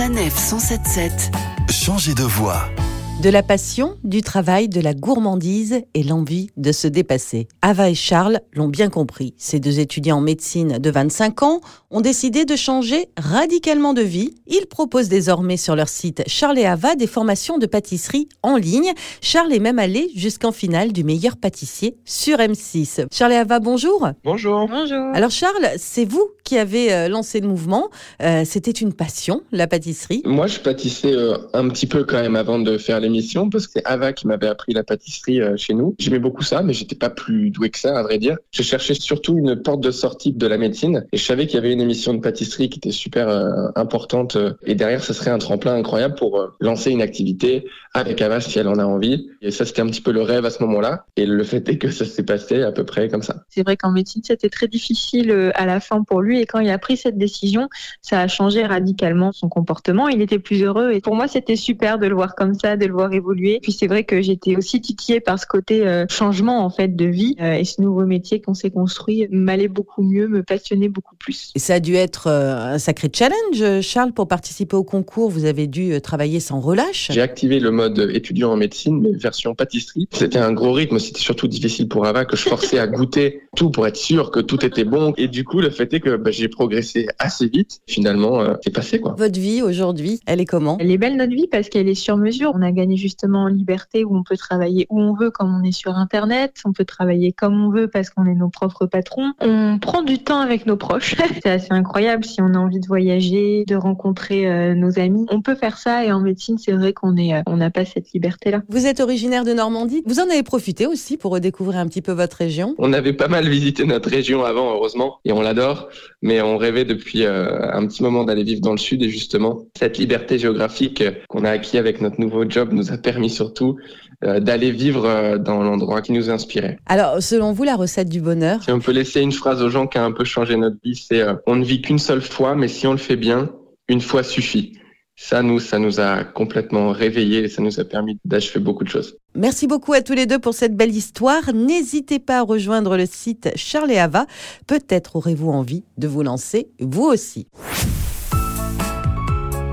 Sanef 177. Changez de voix. De la passion, du travail, de la gourmandise et l'envie de se dépasser. Ava et Charles l'ont bien compris. Ces deux étudiants en médecine de 25 ans ont décidé de changer radicalement de vie. Ils proposent désormais sur leur site Charles et Ava des formations de pâtisserie en ligne. Charles est même allé jusqu'en finale du meilleur pâtissier sur M6. Charles et Ava, bonjour. Bonjour. Bonjour. Alors Charles, c'est vous qui avez euh, lancé le mouvement. Euh, C'était une passion, la pâtisserie. Moi, je pâtissais euh, un petit peu quand même avant de faire l'émission parce que c'est Ava qui m'avait appris la pâtisserie euh, chez nous. J'aimais beaucoup ça, mais j'étais pas plus doué que ça, à vrai dire. Je cherchais surtout une porte de sortie de la médecine et je savais qu'il y avait une émission de pâtisserie qui était super euh, importante euh, et derrière, ça serait un tremplin incroyable pour lancer une activité avec Ava si elle en a envie. Et ça, c'était un petit peu le rêve à ce moment-là. Et le fait est que ça s'est passé à peu près comme ça. C'est vrai qu'en médecine, c'était très difficile à la fin pour lui. Et quand il a pris cette décision, ça a changé radicalement son comportement. Il était plus heureux. Et pour moi, c'était super de le voir comme ça, de le voir évoluer. Puis c'est vrai que j'étais aussi titillée par ce côté euh, changement en fait de vie. Euh, et ce nouveau métier qu'on s'est construit m'allait beaucoup mieux, me passionnait beaucoup plus. Et ça a dû être euh, un sacré challenge, Charles, pour participer au concours. Vous avez dû travailler sans relâche. J'ai activé le mode étudiant en médecine, mais version pâtisserie. C'était un gros rythme. C'était surtout difficile pour Ava que je forçais à goûter tout pour être sûr que tout était bon. Et du coup, le fait est que bah, j'ai progressé assez vite. Finalement, euh, c'est passé quoi. Votre vie aujourd'hui, elle est comment? Elle est belle notre vie parce qu'elle est sur mesure. On a gagné justement en liberté où on peut travailler où on veut comme on est sur Internet. On peut travailler comme on veut parce qu'on est nos propres patrons. On prend du temps avec nos proches. C'est assez incroyable si on a envie de voyager, de rencontrer euh, nos amis. On peut faire ça et en médecine, c'est vrai qu'on est, euh, on n'a pas cette liberté-là. Vous êtes originaire de Normandie. Vous en avez profité aussi pour redécouvrir un petit peu votre région. On avait pas mal visité notre région avant, heureusement, et on l'adore. Mais on rêvait depuis euh, un petit moment d'aller vivre dans le sud. Et justement, cette liberté géographique qu'on a acquis avec notre nouveau job nous a permis surtout euh, d'aller vivre euh, dans l'endroit qui nous inspirait. Alors, selon vous, la recette du bonheur? Si on peut laisser une phrase aux gens qui a un peu changé notre vie, c'est euh, on ne vit qu'une seule fois, mais si on le fait bien, une fois suffit. Ça, nous, ça nous a complètement réveillés et ça nous a permis d'achever beaucoup de choses. Merci beaucoup à tous les deux pour cette belle histoire. N'hésitez pas à rejoindre le site Charles et Ava. Peut-être aurez-vous envie de vous lancer vous aussi.